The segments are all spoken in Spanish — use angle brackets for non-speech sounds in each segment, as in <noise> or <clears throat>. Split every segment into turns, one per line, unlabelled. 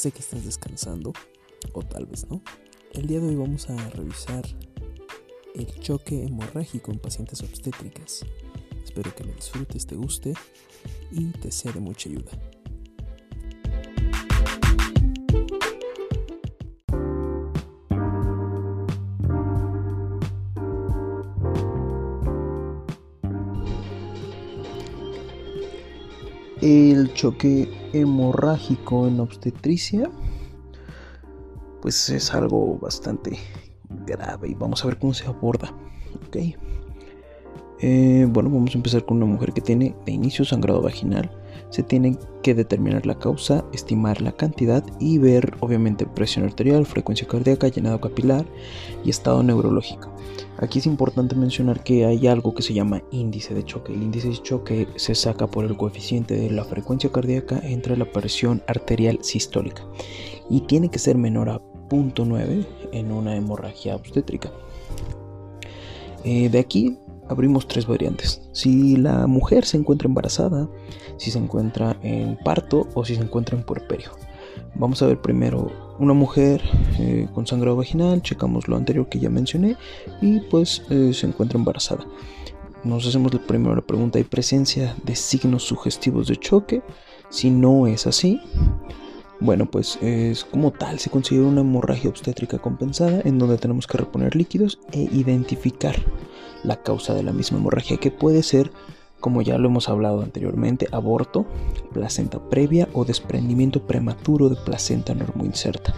Sé que estás descansando, o tal vez no. El día de hoy vamos a revisar el choque hemorrágico en pacientes obstétricas. Espero que lo disfrutes, te guste y te sea de mucha ayuda. El choque hemorrágico en obstetricia, pues es algo bastante grave y vamos a ver cómo se aborda. Ok. Eh, bueno, vamos a empezar con una mujer que tiene de inicio sangrado vaginal. Se tiene que determinar la causa, estimar la cantidad y ver obviamente presión arterial, frecuencia cardíaca, llenado capilar y estado neurológico. Aquí es importante mencionar que hay algo que se llama índice de choque. El índice de choque se saca por el coeficiente de la frecuencia cardíaca entre la presión arterial sistólica y tiene que ser menor a 0.9 en una hemorragia obstétrica. Eh, de aquí abrimos tres variantes. Si la mujer se encuentra embarazada, si se encuentra en parto o si se encuentra en puerperio. Vamos a ver primero una mujer eh, con sangrado vaginal, checamos lo anterior que ya mencioné y pues eh, se encuentra embarazada. Nos hacemos primero la pregunta, ¿hay presencia de signos sugestivos de choque? Si no es así, bueno, pues es como tal, se considera una hemorragia obstétrica compensada en donde tenemos que reponer líquidos e identificar la causa de la misma hemorragia, que puede ser, como ya lo hemos hablado anteriormente, aborto, placenta previa o desprendimiento prematuro de placenta inserta.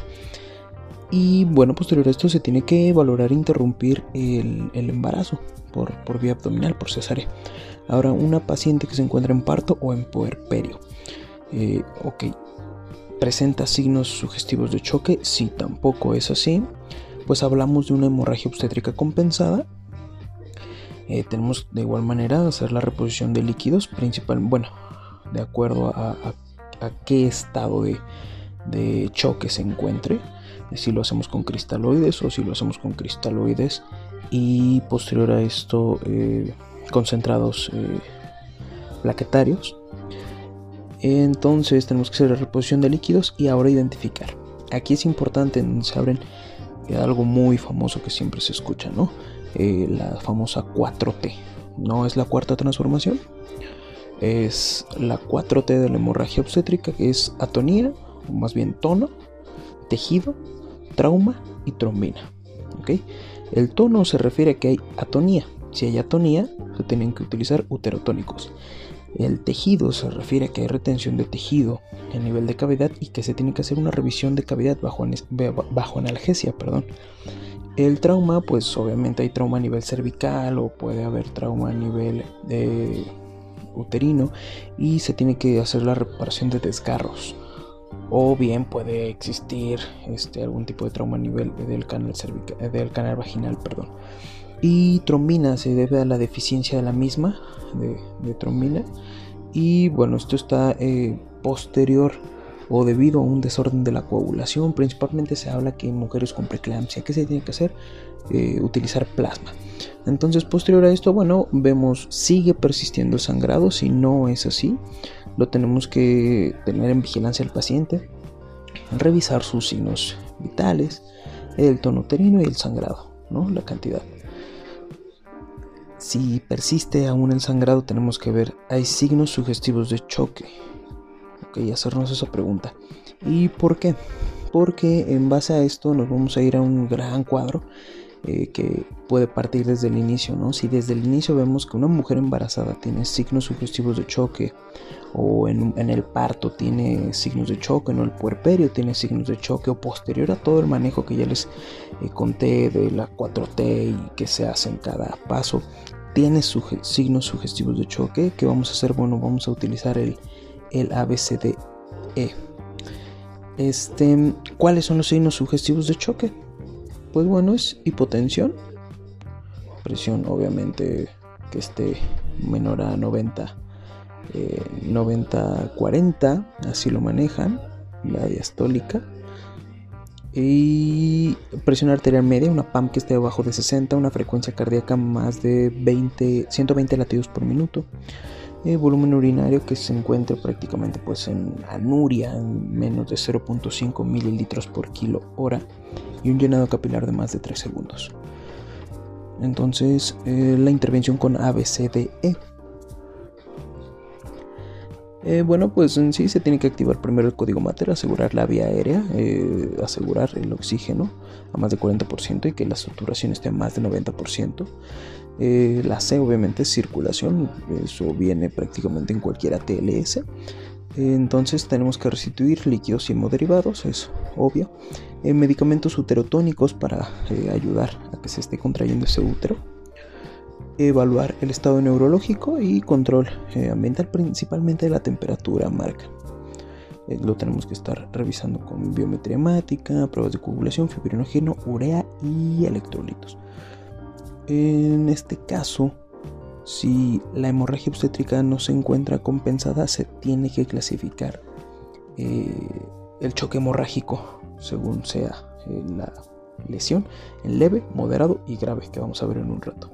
Y bueno, posterior a esto se tiene que valorar interrumpir el, embarazo por, por, vía abdominal, por cesárea. Ahora, una paciente que se encuentra en parto o en puerperio. Eh, ok, presenta signos sugestivos de choque, si tampoco es así, pues hablamos de una hemorragia obstétrica compensada. Eh, tenemos de igual manera hacer la reposición de líquidos, principal, bueno, de acuerdo a, qué estado de, choque se encuentre, si lo hacemos con cristaloides o si lo hacemos con cristaloides y posterior a esto eh, concentrados eh, plaquetarios entonces tenemos que hacer la reposición de líquidos y ahora identificar. Aquí es importante, se abren algo muy famoso que siempre se escucha, ¿no? Eh, la famosa 4T. No es la cuarta transformación, es la 4T de la hemorragia obstétrica, que es atonía, o más bien tono, tejido, trauma y trombina. El tono se refiere a que hay atonía. Si hay atonía, se tienen que utilizar uterotónicos. El tejido se refiere a que hay retención de tejido en nivel de cavidad y que se tiene que hacer una revisión de cavidad bajo, bajo analgesia. Perdón. El trauma, pues obviamente hay trauma a nivel cervical o puede haber trauma a nivel de uterino y se tiene que hacer la reparación de desgarros. O bien puede existir este, algún tipo de trauma a nivel del canal, del canal vaginal. Perdón. Y trombina se debe a la deficiencia de la misma, de, trombina. Y bueno, esto está eh, posterior debido a un desorden de la coagulación. Principalmente se habla que en mujeres con preeclampsia, ¿qué se tiene que hacer? Eh, utilizar plasma. Entonces, posterior a esto, bueno, vemos sigue persistiendo el sangrado. Si no es así, lo tenemos que tener en vigilancia al paciente, revisar sus signos vitales, el tono uterino y el sangrado, ¿no? La cantidad. Si persiste aún el sangrado, tenemos que ver, hay signos sugestivos de choque. Ok, hacernos esa pregunta. ¿Y por qué? Porque en base a esto nos vamos a ir a un gran cuadro eh, que puede partir desde el inicio, ¿no? Si desde el inicio vemos que una mujer embarazada tiene signos sugestivos de choque, o en, el parto tiene signos de choque, en el puerperio tiene signos de choque, o posterior a todo el manejo que ya les eh, conté de la 4T y que se hace en cada paso, tiene signos sugestivos de choque, ¿qué vamos a hacer? Bueno, vamos a utilizar el, el ABCDE. Este, ¿Cuáles son los signos sugestivos de choque? Pues bueno, es hipotensión, presión obviamente que esté menor a 90, 90, 40, así lo manejan, la diastólica. Y presión arterial media, una PAM que esté debajo de 60, una frecuencia cardíaca más de 20, 120 latidos por minuto. Eh, volumen urinario que se encuentre prácticamente pues en anuria en menos de 0.5 mililitros por kilo hora y un llenado capilar de más de 3 segundos. Entonces, eh, la intervención con ABCDE. Eh, bueno, pues en sí se tiene que activar primero el código mater, asegurar la vía aérea, asegurar el oxígeno a más de 40% y que la saturación esté a más de 90%. La C obviamente es circulación, eso viene prácticamente en cualquier ATLS. Entonces tenemos que restituir líquidos y hemoderivados, es obvio. Eh, medicamentos uterotónicos para eh, ayudar a que se esté contrayendo ese útero. Evaluar el estado neurológico y control eh, ambiental, principalmente la temperatura marca. lo tenemos que estar revisando con biometría hemática, pruebas de coagulación, fibrinógeno, urea y electrolitos. En este caso, si la hemorragia obstétrica no se encuentra compensada, se tiene que clasificar eh, el choque hemorrágico según sea eh, la lesión en leve, moderado y grave que vamos a ver en un rato.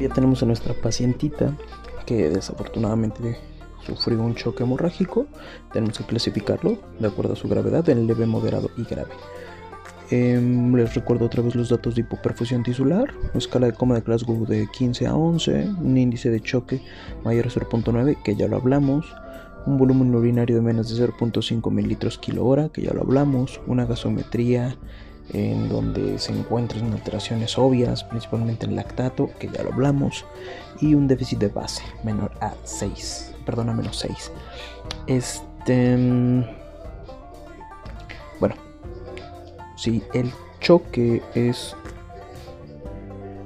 Ya tenemos a nuestra pacientita que desafortunadamente sufrió un choque hemorrágico, tenemos que clasificarlo de acuerdo a su gravedad en leve, moderado y grave. Em, les recuerdo otra vez los datos de hipoperfusión tisular, escala de coma de Glasgow de 15 a 11, un índice de choque mayor a 0.9, que ya lo hablamos, un volumen urinario de menos de 0.5 mililitros kilo hora, que ya lo hablamos, una gasometría en donde se encuentran alteraciones obvias, principalmente en lactato, que ya lo hablamos, y un déficit de base menor a 6 perdona, menos 6. Este. Mm, bueno, si el choque es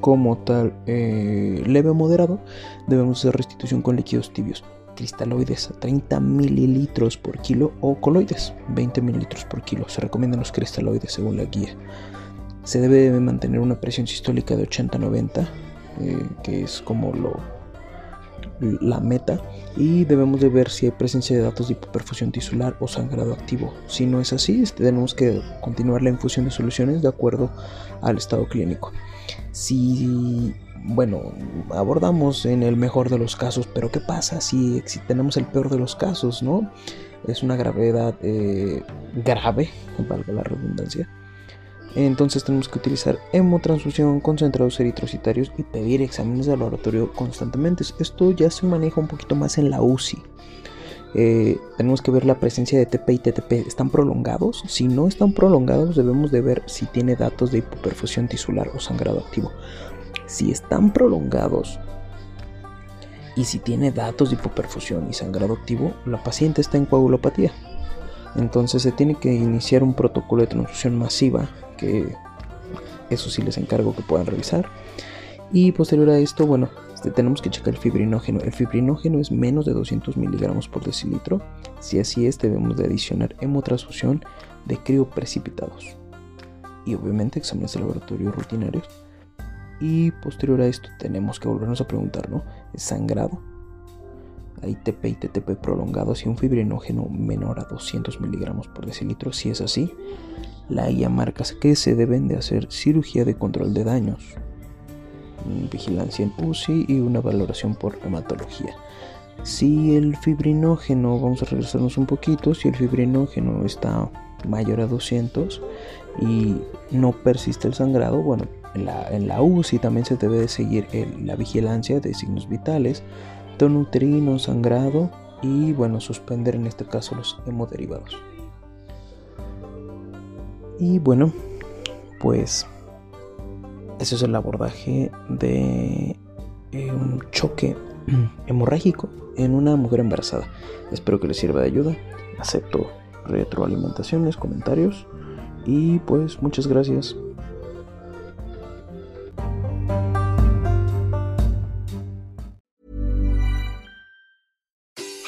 como tal eh, leve o moderado, debemos hacer restitución con líquidos tibios. Cristaloides a 30 mililitros por kilo o coloides 20 mililitros por kilo. Se recomiendan los cristaloides según la guía. Se debe mantener una presión sistólica de 80-90, eh, que es como lo la meta y debemos de ver si hay presencia de datos de hipoperfusión tisular o sangrado activo. Si no es así, este, tenemos que continuar la infusión de soluciones de acuerdo al estado clínico. Si, bueno, abordamos en el mejor de los casos, pero ¿qué pasa si, tenemos el peor de los casos, no? Es una gravedad eh, grave, valga la redundancia entonces tenemos que utilizar hemotransfusión, concentrados eritrocitarios y pedir exámenes de laboratorio constantemente. Esto ya se maneja un poquito más en la UCI. Eh, tenemos que ver la presencia de TP y TTP. ¿Están prolongados? Si no están prolongados, debemos de ver si tiene datos de hipoperfusión tisular o sangrado activo. Si están prolongados y si tiene datos de hipoperfusión y sangrado activo, la paciente está en coagulopatía. Entonces se tiene que iniciar un protocolo de transfusión masiva, que eso sí les encargo que puedan revisar. Y posterior a esto, bueno, este, tenemos que checar el fibrinógeno. El fibrinógeno es menos de 200 miligramos por decilitro. Si así es, debemos de adicionar hemotransfusión de crioprecipitados. Y obviamente exámenes de laboratorio rutinarios. Y posterior a esto tenemos que volvernos a preguntar, ¿no? ¿Es sangrado? Hay TP y TTP prolongados y un fibrinógeno menor a 200 miligramos por decilitro. Si es así, la guía marca que se deben de hacer cirugía de control de daños, vigilancia en UCI y una valoración por hematología. Si el fibrinógeno, vamos a regresarnos un poquito, si el fibrinógeno está mayor a 200 y no persiste el sangrado, bueno, en la, en la UCI también se debe de seguir la vigilancia de signos vitales, tonutrino, sangrado y bueno, suspender en este caso los hemoderivados. Y bueno, pues ese es el abordaje de eh, un choque <clears throat> hemorrágico en una mujer embarazada. Espero que les sirva de ayuda. Acepto retroalimentaciones, comentarios y pues muchas gracias.